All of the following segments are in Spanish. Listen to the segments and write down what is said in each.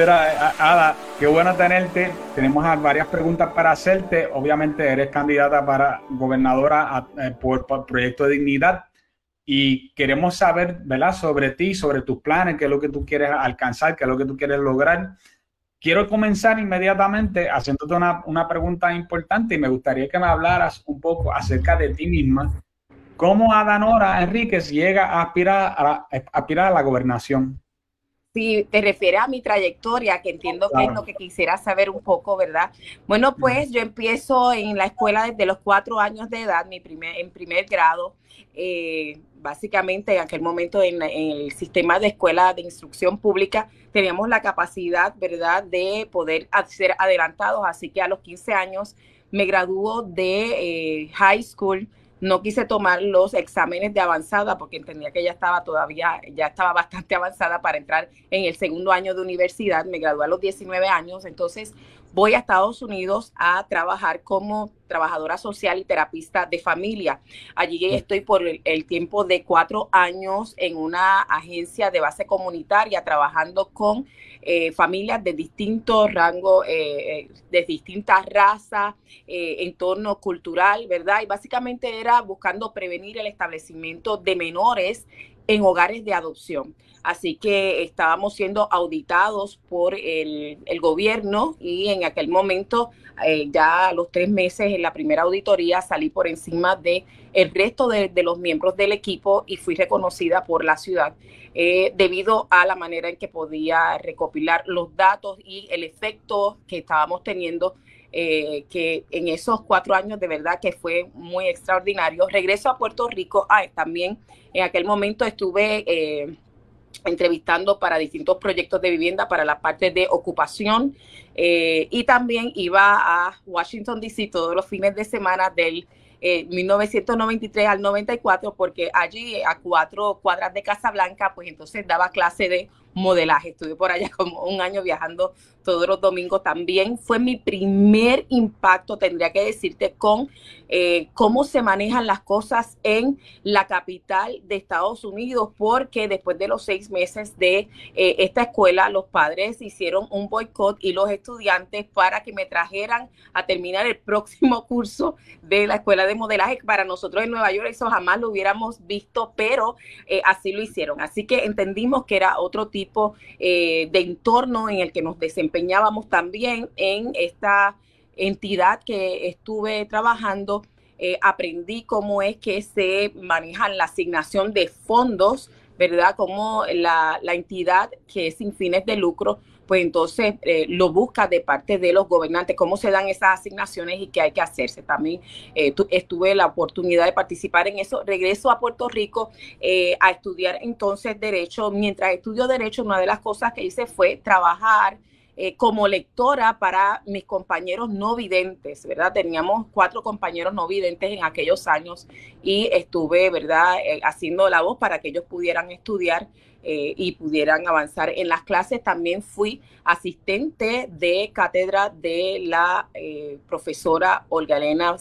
Mira, Ada, qué bueno tenerte. Tenemos varias preguntas para hacerte. Obviamente eres candidata para gobernadora eh, por, Proyecto de Dignidad y queremos saber, ¿verdad?, sobre ti, sobre tus planes, qué es lo que tú quieres alcanzar, qué es lo que tú quieres lograr. Quiero comenzar inmediatamente haciéndote una, una pregunta importante y me gustaría que me hablaras un poco acerca de ti misma. ¿Cómo Adanora Enríquez llega a aspirar a aspirar a la gobernación? Si te refieres a mi trayectoria, que entiendo que es lo que quisiera saber un poco, ¿verdad? Bueno, pues yo empiezo en la escuela desde los cuatro años de edad, mi primer, en primer grado. Eh, básicamente en aquel momento en, el sistema de escuela de instrucción pública teníamos la capacidad, ¿verdad?, de poder ser adelantados. Así que a los 15 años me graduó de eh, high school no quise tomar los exámenes de avanzada porque entendía que ya estaba todavía, ya estaba bastante avanzada para entrar en el segundo año de universidad. Me gradué a los 19 años, entonces voy a Estados Unidos a trabajar como trabajadora social y terapista de familia. Allí estoy por el, tiempo de cuatro años en una agencia de base comunitaria trabajando con eh, familias de distintos rangos, eh, eh, de distintas razas, entorno cultural, ¿verdad? Y básicamente era buscando prevenir el establecimiento de menores en hogares de adopción. Así que estábamos siendo auditados por el, gobierno y en aquel momento, eh, ya a los tres meses en la primera auditoría, salí por encima de el resto de, los miembros del equipo y fui reconocida por la ciudad eh, debido a la manera en que podía recopilar los datos y el efecto que estábamos teniendo eh, que en esos cuatro años de verdad que fue muy extraordinario. Regreso a Puerto Rico, ah, también en aquel momento estuve eh, entrevistando para distintos proyectos de vivienda para la parte de ocupación eh, y también iba a Washington, D.C. todos los fines de semana del 1993 al 94 porque allí a cuatro cuadras de Casa Blanca pues entonces daba clase de modelaje. Estuve por allá como un año viajando todos los domingos. También fue mi primer impacto, tendría que decirte, con eh, cómo se manejan las cosas en la capital de Estados Unidos, porque después de los seis meses de eh, esta escuela, los padres hicieron un boicot y los estudiantes para que me trajeran a terminar el próximo curso de la escuela de modelaje. Para nosotros en Nueva York eso jamás lo hubiéramos visto, pero eh, así lo hicieron. Así que entendimos que era otro tipo de entorno en el que nos desempeñamos también en esta entidad que estuve trabajando. Eh, aprendí cómo es que se manejan la asignación de fondos, ¿verdad? Como la, entidad que es sin fines de lucro, pues entonces eh, lo busca de parte de los gobernantes, cómo se dan esas asignaciones y qué hay que hacerse. También eh, estuve la oportunidad de participar en eso. Regreso a Puerto Rico a estudiar entonces derecho. Mientras estudio derecho, una de las cosas que hice fue trabajar eh, como lectora para mis compañeros no videntes, ¿verdad? Teníamos cuatro compañeros no videntes en aquellos años y estuve, ¿verdad?, eh, haciendo la voz para que ellos pudieran estudiar eh, y pudieran avanzar en las clases. También fui asistente de cátedra de la profesora Olga Elena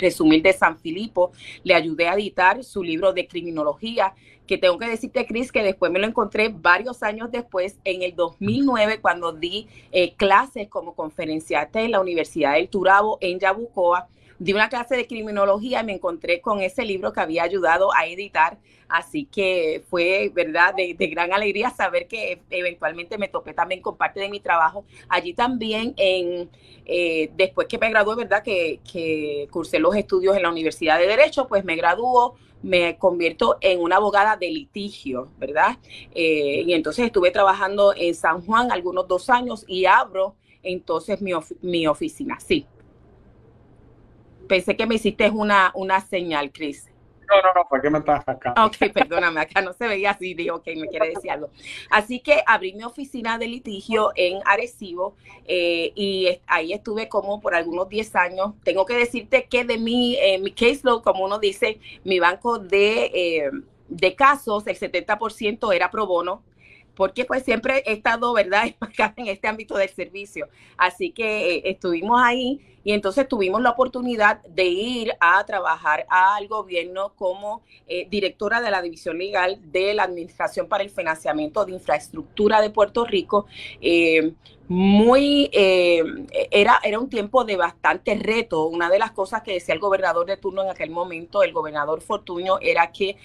Resumir de San Filipo. Le ayudé a editar su libro de criminología que tengo que decirte, Cris, que después me lo encontré varios años después, en el 2009, cuando di eh, clases como conferenciante en la Universidad del Turabo en Yabucoa. Di una clase de criminología y me encontré con ese libro que había ayudado a editar. Así que fue, ¿verdad?, de, gran alegría saber que eventualmente me topé también con parte de mi trabajo. Allí también, en, eh, después que me gradué, ¿verdad?, que, que cursé los estudios en la Universidad de Derecho, pues me graduó me convierto en una abogada de litigio, ¿verdad? Eh, y entonces estuve trabajando en San Juan algunos dos años y abro entonces mi, mi oficina, sí. Pensé que me hiciste una, una señal, Cris. No, no, no, ¿por qué me estás acá? Ok, perdóname, acá no se veía así, digo, ok, me quiere decir algo. Así que abrí mi oficina de litigio en Arecibo eh, y ahí estuve como por algunos 10 años. Tengo que decirte que de mi, eh, mi caseload, como uno dice, mi banco de, eh, de casos, el 70% era pro bono, porque pues siempre he estado, ¿verdad?, en este ámbito del servicio. Así que estuvimos ahí y entonces tuvimos la oportunidad de ir a trabajar al gobierno como eh, directora de la División Legal de la Administración para el Financiamiento de Infraestructura de Puerto Rico. Eh, muy, eh, era, era un tiempo de bastante reto. Una de las cosas que decía el gobernador de turno en aquel momento, el gobernador Fortuño, era que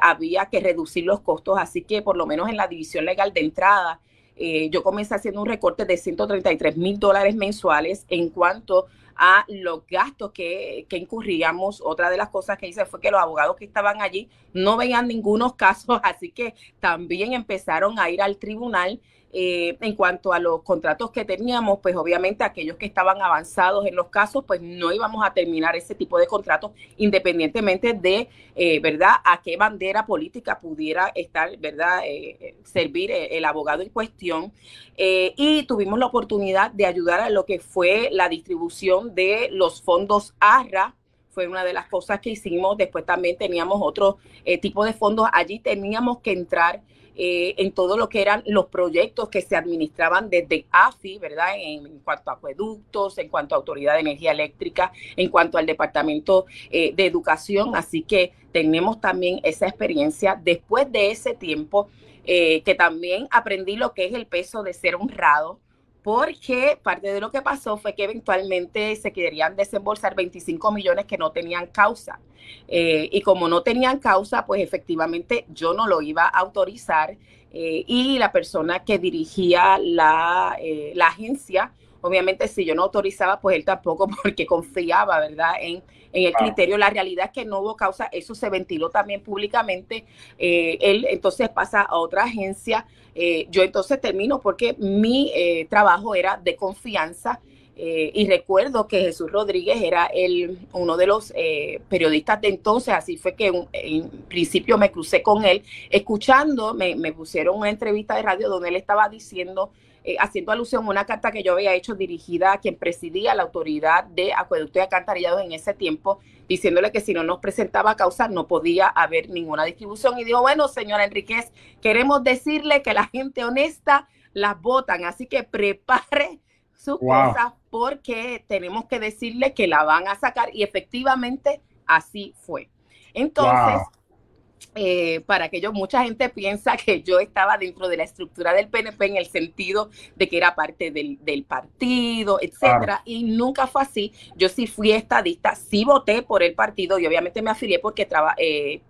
había que reducir los costos, así que por lo menos en la división legal de entrada, eh, yo comencé haciendo un recorte de 133 mil dólares mensuales en cuanto a los gastos que, que, incurríamos. Otra de las cosas que hice fue que los abogados que estaban allí no veían ningunos casos, así que también empezaron a ir al tribunal eh, en cuanto a los contratos que teníamos, pues obviamente aquellos que estaban avanzados en los casos, pues no íbamos a terminar ese tipo de contratos independientemente de, eh, ¿verdad?, a qué bandera política pudiera estar, ¿verdad?, eh, servir el abogado en cuestión. y tuvimos la oportunidad de ayudar a lo que fue la distribución de los fondos ARRA fue una de las cosas que hicimos. Después también teníamos otro tipo de fondos. Allí teníamos que entrar eh, en todo lo que eran los proyectos que se administraban desde AFI, ¿verdad? En, cuanto a acueductos, en cuanto a Autoridad de Energía Eléctrica, en cuanto al Departamento eh, de Educación. Así que tenemos también esa experiencia. Después de ese tiempo, eh, que también aprendí lo que es el peso de ser honrado, porque parte de lo que pasó fue que eventualmente se querían desembolsar 25 millones que no tenían causa. Eh, y como no tenían causa, pues efectivamente yo no lo iba a autorizar eh, y la persona que dirigía la, eh, la agencia, obviamente si yo no autorizaba, pues él tampoco porque confiaba, ¿verdad? En, en el criterio. La realidad es que no hubo causa, eso se ventiló también públicamente. él entonces pasa a otra agencia eh, yo entonces termino porque mi eh, trabajo era de confianza eh, y recuerdo que Jesús Rodríguez era el, uno de los periodistas de entonces, así fue que en principio me crucé con él, escuchando, me, me pusieron una entrevista de radio donde él estaba diciendo eh, haciendo alusión a una carta que yo había hecho dirigida a quien presidía la autoridad de acueducto y alcantarillado en ese tiempo, diciéndole que si no nos presentaba causa no podía haber ninguna distribución. Y dijo, bueno, señora Enríquez, queremos decirle que la gente honesta las votan, así que prepare sus cosas porque tenemos que decirle que la van a sacar y efectivamente así fue. Entonces, eh, para que yo, mucha gente piensa que yo estaba dentro de la estructura del PNP en el sentido de que era parte del, partido, etcétera, y nunca fue así. Yo sí fui estadista, sí voté por el partido y obviamente me afilié porque eh,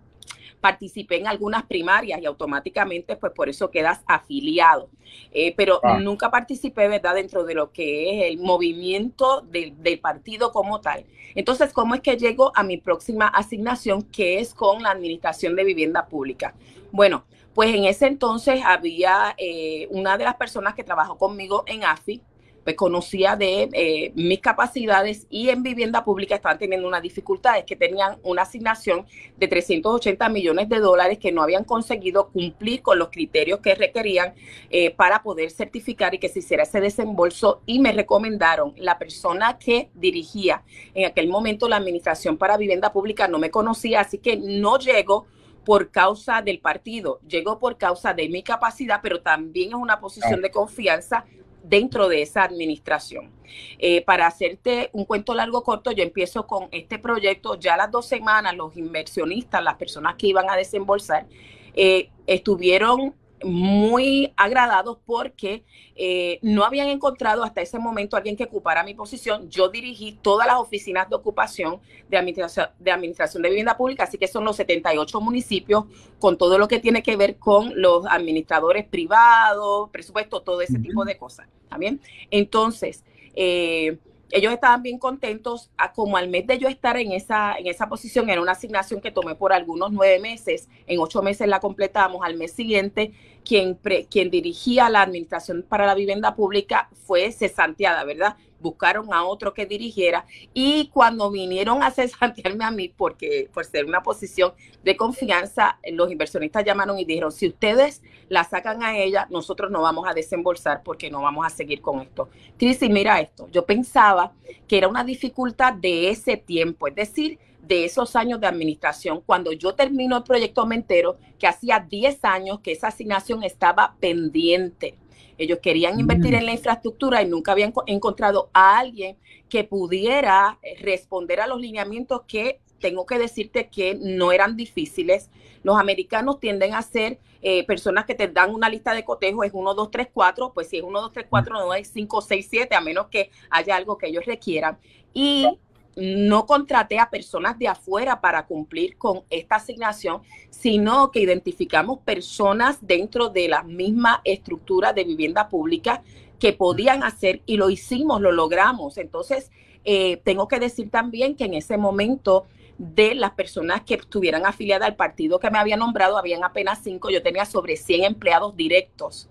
participé en algunas primarias y automáticamente, pues por eso quedas afiliado. Eh, pero ah. nunca participé, ¿verdad?, dentro de lo que es el movimiento del partido como tal. Entonces, ¿cómo es que llego a mi próxima asignación, que es con la Administración de Vivienda Pública? Bueno, pues en ese entonces había eh, una de las personas que trabajó conmigo en AFI, pues conocía de eh, mis capacidades y en vivienda pública estaban teniendo una dificultad, es que tenían una asignación de 380 millones de dólares que no habían conseguido cumplir con los criterios que requerían eh, para poder certificar y que se hiciera ese desembolso. Y me recomendaron la persona que dirigía. En aquel momento la administración para vivienda pública no me conocía, así que no llego por causa del partido, llegó por causa de mi capacidad, pero también es una posición de confianza dentro de esa administración. Eh, para hacerte un cuento largo corto, yo empiezo con este proyecto, ya las dos semanas los inversionistas, las personas que iban a desembolsar, eh, estuvieron muy agradados porque eh, no habían encontrado hasta ese momento alguien que ocupara mi posición. Yo dirigí todas las oficinas de ocupación de administración, de administración de vivienda pública, así que son los 78 municipios con todo lo que tiene que ver con los administradores privados, presupuesto, todo ese tipo de cosas. ¿También? Entonces, eh, ellos estaban bien contentos, a como al mes de yo estar en esa, en esa posición, era una asignación que tomé por algunos nueve meses, en ocho meses la completamos, al mes siguiente quien, quien dirigía la administración para la vivienda pública fue cesanteada, ¿verdad? Buscaron a otro que dirigiera. Y cuando vinieron a cesantearme a mí, porque por ser una posición de confianza, los inversionistas llamaron y dijeron, si ustedes la sacan a ella, nosotros no vamos a desembolsar porque no vamos a seguir con esto. Cristi, mira esto, yo pensaba que era una dificultad de ese tiempo, es decir, de esos años de administración, cuando yo termino el proyecto Mentero, que hacía 10 años que esa asignación estaba pendiente Ellos querían invertir mm. en la infraestructura y nunca habían encontrado a alguien que pudiera eh, responder a los lineamientos que tengo que decirte que no eran difíciles. Los americanos tienden a ser eh, personas que te dan una lista de cotejo, es 1, 2, 3, 4, pues si es 1, 2, 3, 4, no es 5, 6, 7, a menos que haya algo que ellos requieran. Y no contraté a personas de afuera para cumplir con esta asignación, sino que identificamos personas dentro de la misma estructura de vivienda pública que podían hacer y lo hicimos, lo logramos. Entonces, eh, tengo que decir también que en ese momento de las personas que estuvieran afiliadas al partido que me había nombrado, habían apenas cinco, yo tenía sobre 100 empleados directos.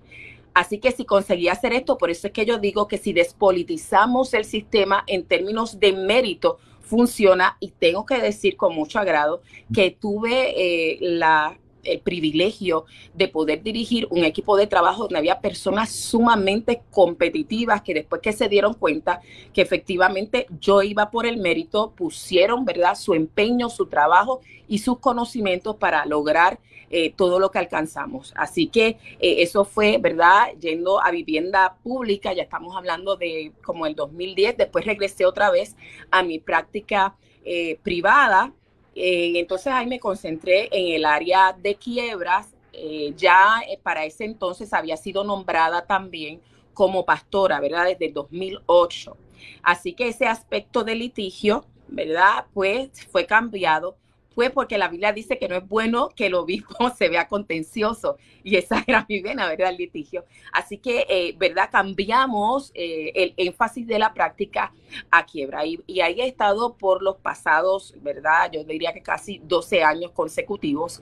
Así que si conseguía hacer esto, por eso es que yo digo que si despolitizamos el sistema en términos de mérito, funciona. Y tengo que decir con mucho agrado que tuve eh, la el privilegio de poder dirigir un equipo de trabajo donde había personas sumamente competitivas que después que se dieron cuenta que efectivamente yo iba por el mérito, pusieron, ¿verdad?, su empeño, su trabajo y sus conocimientos para lograr eh, todo lo que alcanzamos. Así que eh, eso fue, ¿verdad?, yendo a vivienda pública, ya estamos hablando de como el 2010, después regresé otra vez a mi práctica eh, privada entonces ahí me concentré en el área de quiebras. Eh, ya eh, para ese entonces había sido nombrada también como pastora, ¿verdad? Desde el 2008. Así que ese aspecto de litigio, ¿verdad? Pues fue cambiado fue porque la Biblia dice que no es bueno que el obispo se vea contencioso. Y esa era mi vena, ¿verdad? El litigio. Así que, eh, ¿verdad? Cambiamos eh, el énfasis de la práctica a quiebra. Y, ahí he estado por los pasados, ¿verdad? Yo diría que casi 12 años consecutivos.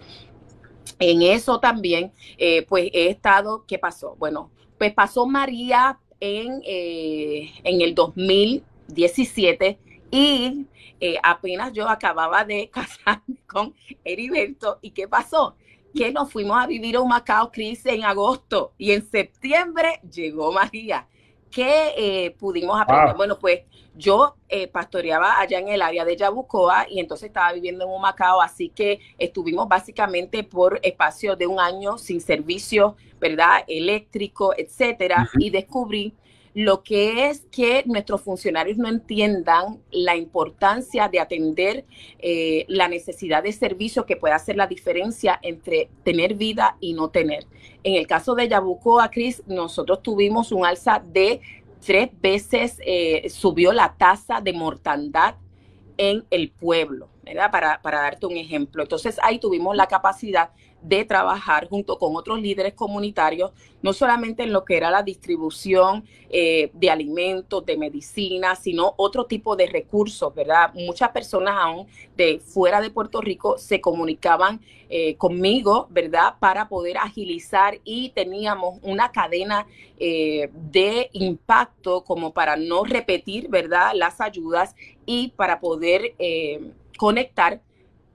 En eso también, eh, pues he estado, ¿qué pasó? Bueno, pues pasó María en, en el 2017 y eh, apenas yo acababa de casarme con Heriberto. ¿Y qué pasó? Que nos fuimos a vivir a un Macao, Cris, en agosto. Y en septiembre llegó María. ¿Qué eh, pudimos aprender? Bueno, pues yo eh, pastoreaba allá en el área de Yabucoa y entonces estaba viviendo en un Macao, así que estuvimos básicamente por espacio de un año sin servicio, ¿verdad? Eléctrico, etcétera, y descubrí lo que es que nuestros funcionarios no entiendan la importancia de atender eh, la necesidad de servicio que puede hacer la diferencia entre tener vida y no tener. En el caso de Yabucoa, Cris, nosotros tuvimos un alza de tres veces, eh, subió la tasa de mortandad en el pueblo, ¿verdad? Para, para darte un ejemplo. Entonces ahí tuvimos la capacidad de trabajar junto con otros líderes comunitarios, no solamente en lo que era la distribución eh, de alimentos, de medicina, sino otro tipo de recursos, ¿verdad? Muchas personas aún de fuera de Puerto Rico se comunicaban eh, conmigo, ¿verdad? Para poder agilizar y teníamos una cadena eh, de impacto como para no repetir, ¿verdad? Las ayudas y para poder conectar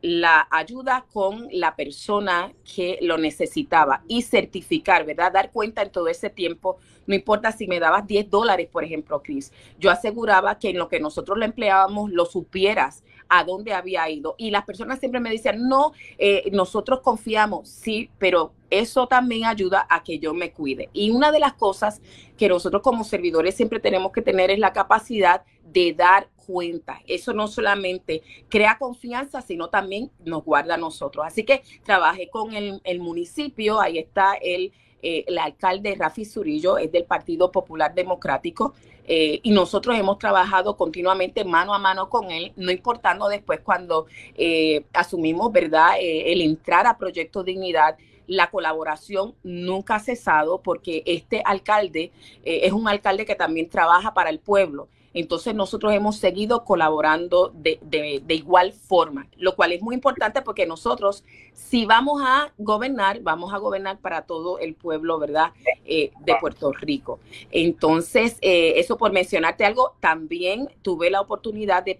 la ayuda con la persona que lo necesitaba y certificar, ¿verdad? Dar cuenta en todo ese tiempo, no importa si me dabas 10 dólares, por ejemplo, Chris, yo aseguraba que en lo que nosotros lo empleábamos lo supieras a dónde había ido. Y las personas siempre me decían, no, eh, nosotros confiamos, sí, pero eso también ayuda a que yo me cuide. Y una de las cosas que nosotros como servidores siempre tenemos que tener es la capacidad de dar cuenta. Eso no solamente crea confianza, sino también nos guarda a nosotros. Así que trabajé con el, municipio, ahí está el, eh, el alcalde Rafi Zurillo, es del Partido Popular Democrático. Eh, y nosotros hemos trabajado continuamente mano a mano con él, no importando después cuando eh, asumimos, ¿verdad?, el entrar a Proyecto Dignidad, la colaboración nunca ha cesado porque este alcalde es un alcalde que también trabaja para el pueblo. Entonces nosotros hemos seguido colaborando de, igual forma, lo cual es muy importante porque nosotros, si vamos a gobernar, vamos a gobernar para todo el pueblo, ¿verdad? Eh, de Puerto Rico. Entonces, eh, eso por mencionarte algo, también tuve la oportunidad de,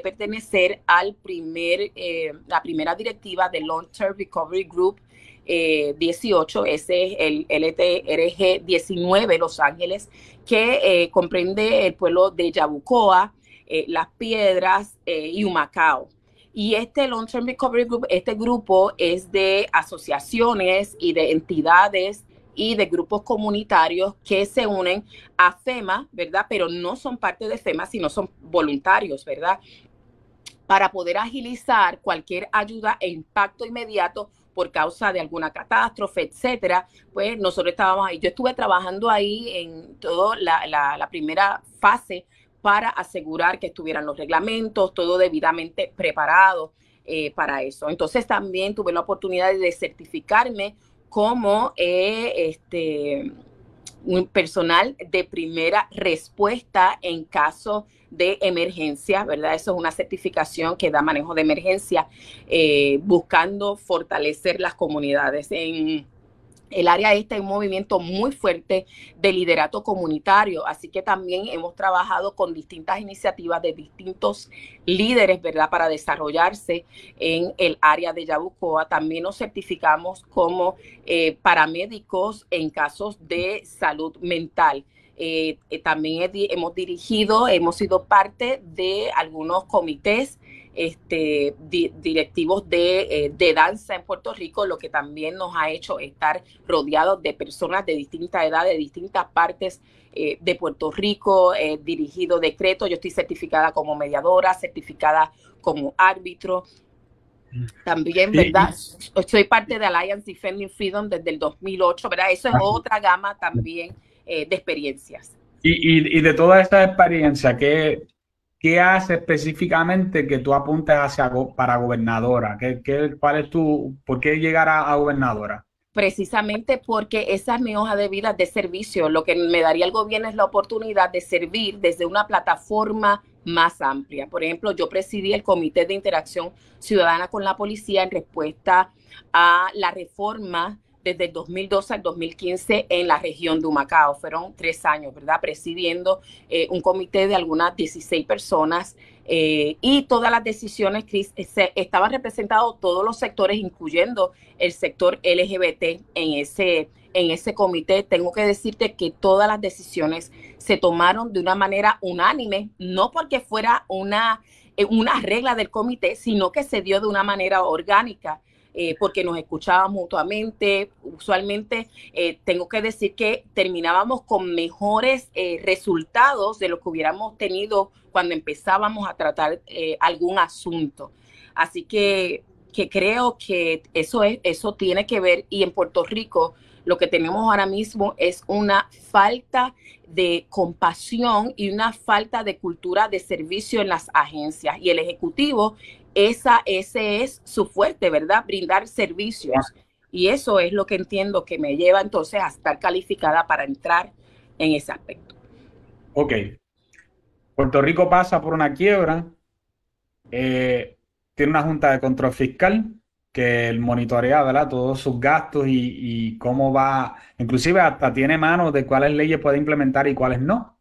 pertenecer al primer, eh, la primera directiva del Long Term Recovery Group 18, ese es el LTRG 19 Los Ángeles, que eh, comprende el pueblo de Yabucoa, eh, Las Piedras eh, y Humacao. Y este Long Term Recovery Group, este grupo es de asociaciones y de entidades y de grupos comunitarios que se unen a FEMA, ¿verdad? Pero no son parte de FEMA, sino son voluntarios, ¿verdad? Para poder agilizar cualquier ayuda e impacto inmediato por causa de alguna catástrofe, etcétera, pues nosotros estábamos ahí. Yo estuve trabajando ahí en toda la, primera fase para asegurar que estuvieran los reglamentos, todo debidamente preparado eh, para eso. Entonces también tuve la oportunidad de certificarme como eh, este, un personal de primera respuesta en caso de emergencia, ¿verdad? Eso es una certificación que da manejo de emergencia, eh, buscando fortalecer las comunidades. En, el área esta hay un movimiento muy fuerte de liderato comunitario, así que también hemos trabajado con distintas iniciativas de distintos líderes, ¿verdad?, para desarrollarse en el área de Yabucoa. También nos certificamos como eh, paramédicos en casos de salud mental. Eh, eh, también hemos dirigido, hemos sido parte de algunos comités este, directivos eh, de, danza en Puerto Rico, lo que también nos ha hecho estar rodeados de personas de distinta edad, de distintas partes eh, de Puerto Rico, eh, dirigido decreto. Yo estoy certificada como mediadora, certificada como árbitro. También, ¿verdad? Soy parte de Alliance Defending Freedom desde el 2008, ¿verdad? Eso es otra gama también de experiencias. Y, y, de toda esta experiencia, ¿qué, ¿qué hace específicamente que tú apuntes hacia para gobernadora? ¿Qué, qué, cuál es tu, por qué llegar a, gobernadora? Precisamente porque esa es mi hoja de vida de servicio. Lo que me daría el gobierno es la oportunidad de servir desde una plataforma más amplia. Por ejemplo, yo presidí el Comité de Interacción Ciudadana con la Policía en respuesta a la reforma desde el 2012 al 2015 en la región de Humacao. Fueron tres años, ¿verdad? Presidiendo eh, un comité de algunas 16 personas eh, y todas las decisiones, Chris, estaban representados todos los sectores, incluyendo el sector LGBT en ese, en ese comité. Tengo que decirte que todas las decisiones se tomaron de una manera unánime, no porque fuera una, eh, una regla del comité, sino que se dio de una manera orgánica. Eh, porque nos escuchábamos mutuamente. Usualmente eh, tengo que decir que terminábamos con mejores eh, resultados de lo que hubiéramos tenido cuando empezábamos a tratar algún asunto. Así que, que creo que eso, es, eso tiene que ver y en Puerto Rico lo que tenemos ahora mismo es una falta de compasión y una falta de cultura de servicio en las agencias. Y el Ejecutivo esa, ese es su fuerte, ¿verdad? Brindar servicios. Y eso es lo que entiendo que me lleva entonces a estar calificada para entrar en ese aspecto. Ok. Puerto Rico pasa por una quiebra, eh, tiene una junta de control fiscal que monitorea ¿verdad? todos sus gastos y, y, cómo va, inclusive hasta tiene manos de cuáles leyes puede implementar y cuáles no.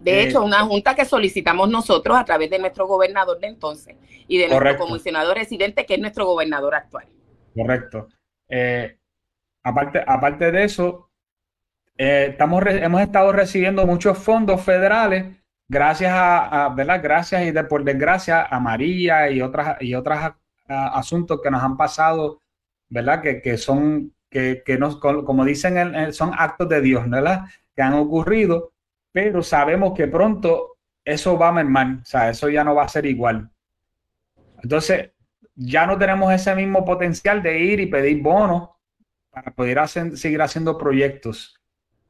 De hecho, una junta que solicitamos nosotros a través de nuestro gobernador de entonces y de nuestro comisionado residente, que es nuestro gobernador actual. Correcto. Eh, aparte, aparte de eso, eh, estamos hemos estado recibiendo muchos fondos federales gracias a, ¿verdad? Gracias y de, por desgracia a María y otras y otros asuntos que nos han pasado, ¿verdad? Que, son, que, que nos, como dicen, son actos de Dios, ¿verdad? Que han ocurrido pero sabemos que pronto eso va a mermar, o sea, eso ya no va a ser igual. Entonces, ya no tenemos ese mismo potencial de ir y pedir bonos para poder seguir haciendo proyectos.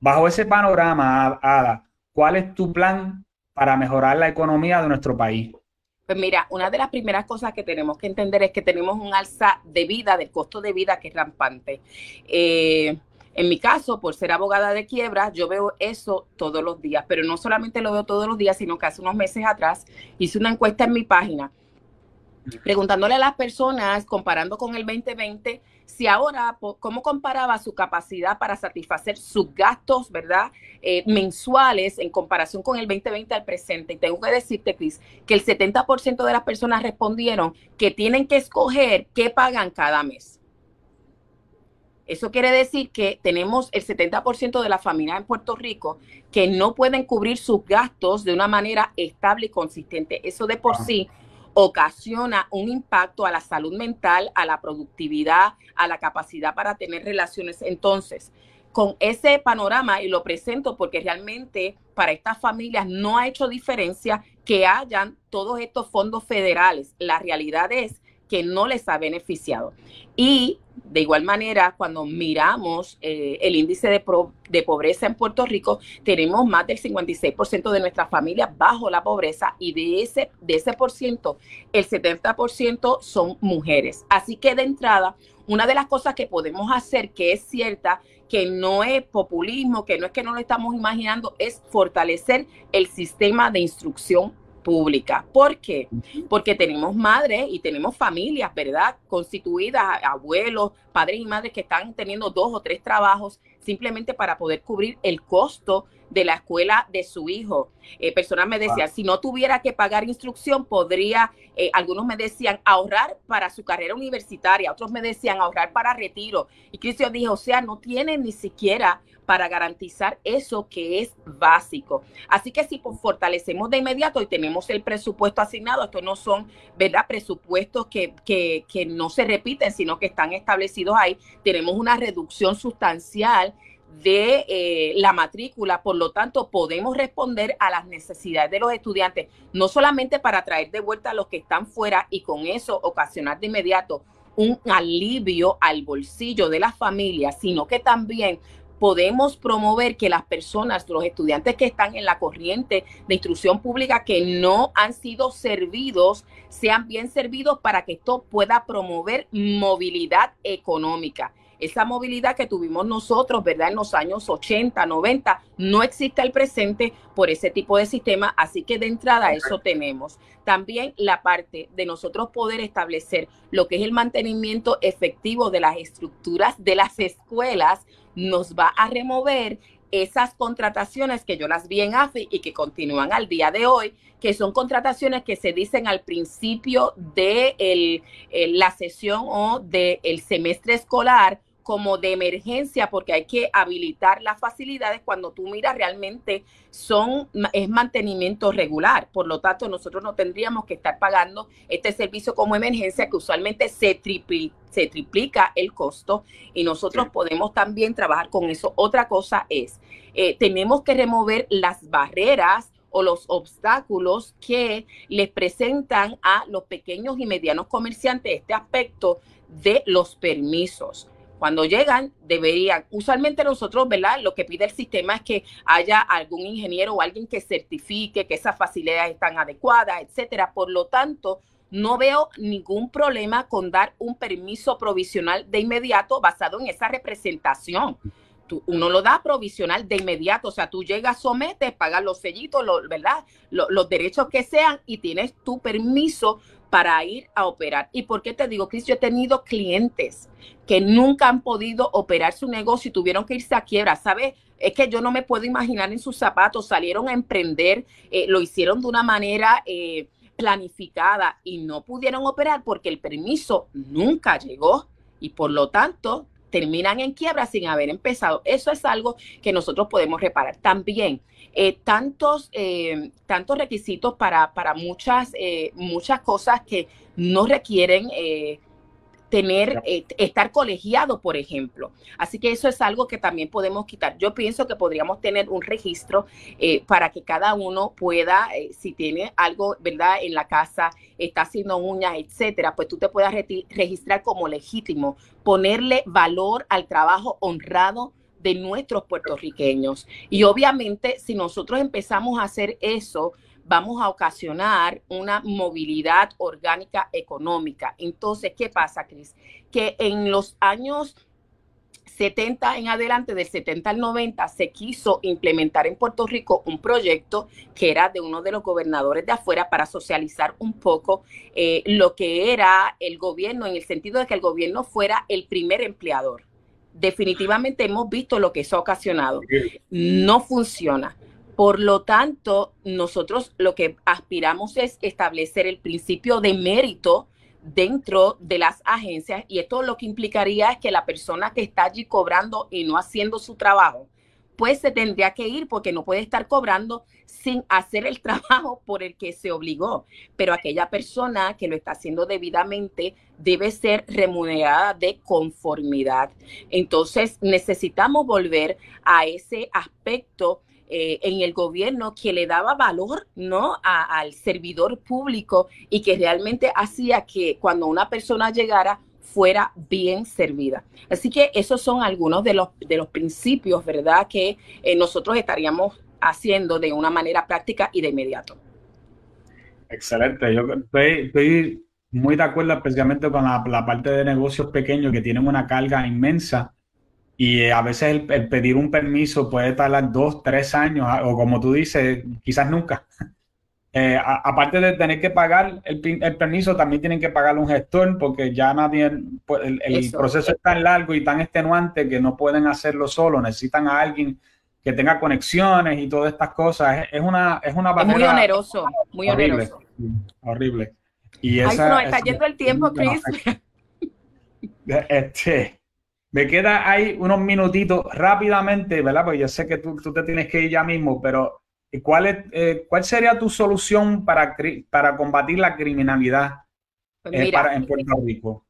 Bajo ese panorama, Ada, ¿cuál es tu plan para mejorar la economía de nuestro país? Pues mira, una de las primeras cosas que tenemos que entender es que tenemos un alza de vida, del costo de vida que es rampante. Eh, en mi caso, por ser abogada de quiebra, yo veo eso todos los días, pero no solamente lo veo todos los días, sino que hace unos meses atrás hice una encuesta en mi página preguntándole a las personas, comparando con el 2020, si ahora, cómo comparaba su capacidad para satisfacer sus gastos, ¿verdad? Eh, mensuales en comparación con el 2020 al presente. Y tengo que decirte, Cris, que el 70% de las personas respondieron que tienen que escoger qué pagan cada mes. Eso quiere decir que tenemos el 70% de las familias en Puerto Rico que no pueden cubrir sus gastos de una manera estable y consistente. Eso de por sí ocasiona un impacto a la salud mental, a la productividad, a la capacidad para tener relaciones. Entonces, con ese panorama, y lo presento porque realmente para estas familias no ha hecho diferencia que hayan todos estos fondos federales. La realidad es que no les ha beneficiado. Y de igual manera, cuando miramos eh, el índice de, de, pobreza en Puerto Rico, tenemos más del 56% de nuestras familias bajo la pobreza y de ese, de ese por ciento, el 70% son mujeres. Así que de entrada, una de las cosas que podemos hacer, que es cierta, que no es populismo, que no es que no lo estamos imaginando, es fortalecer el sistema de instrucción pública. ¿Por qué? Porque tenemos madres y tenemos familias, ¿verdad? Constituidas, abuelos, padres y madres que están teniendo dos o tres trabajos simplemente para poder cubrir el costo de la escuela de su hijo. Eh, personas me decían, si no tuviera que pagar instrucción, podría, eh, algunos me decían, ahorrar para su carrera universitaria, otros me decían, ahorrar para retiro. Y Cristian dijo, o sea, no tienen ni siquiera para garantizar eso que es básico. Así que si fortalecemos de inmediato y tenemos el presupuesto asignado, estos no son, ¿verdad? Presupuestos que, que, que no se repiten, sino que están establecidos ahí, tenemos una reducción sustancial de eh, la matrícula, por lo tanto podemos responder a las necesidades de los estudiantes, no solamente para traer de vuelta a los que están fuera y con eso ocasionar de inmediato un alivio al bolsillo de las familias, sino que también podemos promover que las personas, los estudiantes que están en la corriente de instrucción pública que no han sido servidos, sean bien servidos para que esto pueda promover movilidad económica. Esa movilidad que tuvimos nosotros, ¿verdad? En los años 80, 90, no existe el presente por ese tipo de sistema, así que de entrada eso tenemos. También la parte de nosotros poder establecer lo que es el mantenimiento efectivo de las estructuras de las escuelas nos va a remover esas contrataciones que yo las vi en AFI y que continúan al día de hoy, que son contrataciones que se dicen al principio de la sesión o del semestre escolar como de emergencia porque hay que habilitar las facilidades cuando tú miras realmente son es mantenimiento regular. Por lo tanto nosotros no tendríamos que estar pagando este servicio como emergencia que usualmente se, se triplica el costo. Y nosotros podemos también trabajar con eso. Otra cosa es eh, tenemos que remover las barreras o los obstáculos que les presentan a los pequeños y medianos comerciantes este aspecto de los permisos. Cuando llegan, deberían, usualmente nosotros, ¿verdad? Lo que pide el sistema es que haya algún ingeniero o alguien que certifique que esas facilidades están adecuadas, etcétera. Por lo tanto, no veo ningún problema con dar un permiso provisional de inmediato basado en esa representación. uno lo da provisional de inmediato, o sea, tú llegas, sometes, pagas los sellitos, ¿verdad? los derechos que sean y tienes tu permiso para ir a operar. ¿Y por qué te digo, Cris? Yo he tenido clientes que nunca han podido operar su negocio y tuvieron que irse a quiebra, ¿sabes? Es que yo no me puedo imaginar en sus zapatos, salieron a emprender, eh, lo hicieron de una manera eh, planificada y no pudieron operar porque el permiso nunca llegó y por lo tanto terminan en quiebra sin haber empezado. Eso es algo que nosotros podemos reparar. También eh, tantos, eh, tantos requisitos para, para muchas, eh, muchas cosas que no requieren tener, estar colegiado, por ejemplo. Así que eso es algo que también podemos quitar. Yo pienso que podríamos tener un registro para que cada uno pueda, si tiene algo, ¿verdad? En la casa, está haciendo uñas, etcétera, pues tú te puedas registrar como legítimo, ponerle valor al trabajo honrado de nuestros puertorriqueños. Y obviamente, si nosotros empezamos a hacer eso, vamos a ocasionar una movilidad orgánica económica. Entonces, ¿qué pasa, Cris? Que en los años 70 en adelante, del 70 al 90, se quiso implementar en Puerto Rico un proyecto que era de uno de los gobernadores de afuera para socializar un poco eh, lo que era el gobierno, en el sentido de que el gobierno fuera el primer empleador definitivamente hemos visto lo que eso ha ocasionado. No funciona. Por lo tanto, nosotros lo que aspiramos es establecer el principio de mérito dentro de las agencias y esto lo que implicaría es que la persona que está allí cobrando y no haciendo su trabajo pues se tendría que ir porque no puede estar cobrando sin hacer el trabajo por el que se obligó. Pero aquella persona que lo está haciendo debidamente debe ser remunerada de conformidad. Entonces necesitamos volver a ese aspecto eh, en el gobierno que le daba valor ¿no? al servidor público y que realmente hacía que cuando una persona llegara fuera bien servida. Así que esos son algunos de los, de los principios, ¿verdad?, que eh, nosotros estaríamos haciendo de una manera práctica y de inmediato. Excelente. Yo estoy, muy de acuerdo especialmente con la, parte de negocios pequeños que tienen una carga inmensa y eh, a veces el, pedir un permiso puede tardar dos, tres años o como tú dices, quizás nunca. Eh, aparte de tener que pagar el, permiso, también tienen que pagar un gestor porque ya nadie, pues, el, proceso es tan largo y tan extenuante que no pueden hacerlo solo, necesitan a alguien que tenga conexiones y todas estas cosas. Es, una es una muy oneroso, muy horrible, oneroso. Horrible. Y esa, no, está yendo el tiempo, Chris. Este, me queda ahí unos minutitos rápidamente, ¿verdad? Porque yo sé que tú, tú te tienes que ir ya mismo, pero ¿Cuál, es, eh, ¿Cuál sería tu solución para, para combatir la criminalidad pues eh, en Puerto Rico?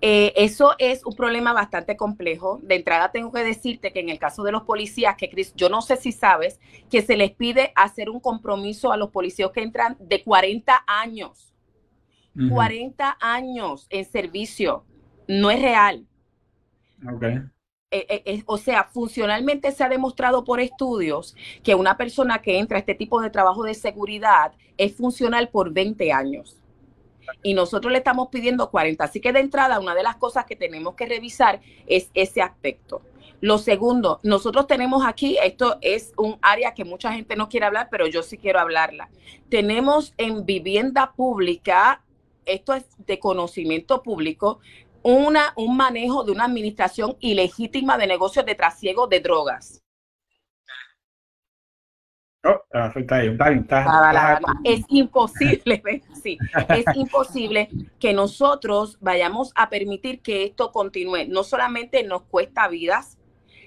Eh, eso es un problema bastante complejo. De entrada tengo que decirte que en el caso de los policías, que Chris, yo no sé si sabes que se les pide hacer un compromiso a los policías que entran de 40 años. 40 años en servicio. No es real. Okay. Eh, eh, eh, o sea, funcionalmente se ha demostrado por estudios que una persona que entra a este tipo de trabajo de seguridad es funcional por 20 años. Y nosotros le estamos pidiendo 40. Así que de entrada, una de las cosas que tenemos que revisar es ese aspecto. Lo segundo, nosotros tenemos aquí, esto es un área que mucha gente no quiere hablar, pero yo sí quiero hablarla. Tenemos en vivienda pública, esto es de conocimiento público, una, un manejo de una administración ilegítima de negocios de trasiego de drogas. Es imposible, sí, es imposible que nosotros vayamos a permitir que esto continúe. No solamente nos cuesta vidas,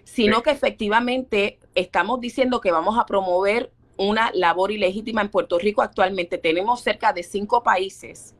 sino que efectivamente estamos diciendo que vamos a promover una labor ilegítima en Puerto Rico actualmente. Tenemos cerca de cinco países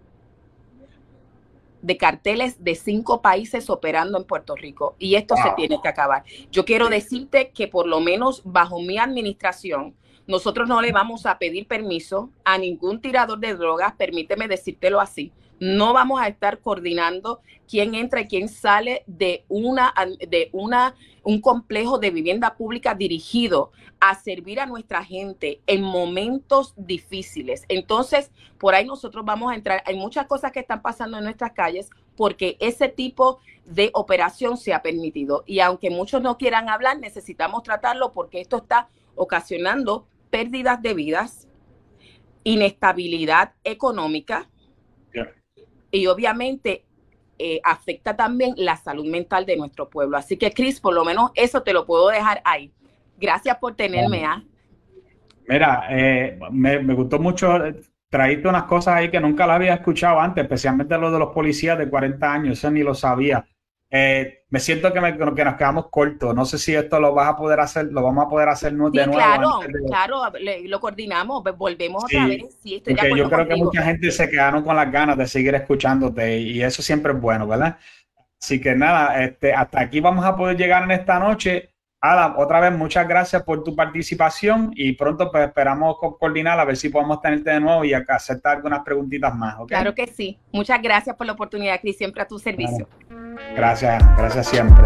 de carteles de cinco países operando en Puerto Rico y esto se tiene que acabar. Yo quiero decirte que por lo menos bajo mi administración, nosotros no le vamos a pedir permiso a ningún tirador de drogas, permíteme decírtelo así. No vamos a estar coordinando quién entra y quién sale de una de una un complejo de vivienda pública dirigido a servir a nuestra gente en momentos difíciles. Entonces, por ahí nosotros vamos a entrar. Hay muchas cosas que están pasando en nuestras calles porque ese tipo de operación se ha permitido. Y aunque muchos no quieran hablar, necesitamos tratarlo porque esto está ocasionando pérdidas de vidas, inestabilidad económica y obviamente eh, afecta también la salud mental de nuestro pueblo. Así que, Cris, por lo menos eso te lo puedo dejar ahí. Gracias por tenerme. ¿ah? Mira, eh, me, gustó mucho. Traíste unas cosas ahí que nunca la había escuchado antes, especialmente lo de los policías de 40 años, eso ni lo sabía. Eh, me siento que, que, nos quedamos cortos. No sé si esto lo vas a poder hacer, lo vamos a poder hacer de nuevo. Claro, claro, lo coordinamos, volvemos otra vez. Sí, yo creo que mucha gente se quedaron con las ganas de seguir escuchándote y eso siempre es bueno, ¿verdad? Así que nada, este, hasta aquí vamos a poder llegar en esta noche. Adam, otra vez muchas gracias por tu participación y pronto pues esperamos coordinar a ver si podemos tenerte de nuevo y hacerte algunas preguntitas más. Claro que sí. Muchas gracias por la oportunidad, Cris, siempre a tu servicio. Gracias, gracias siempre.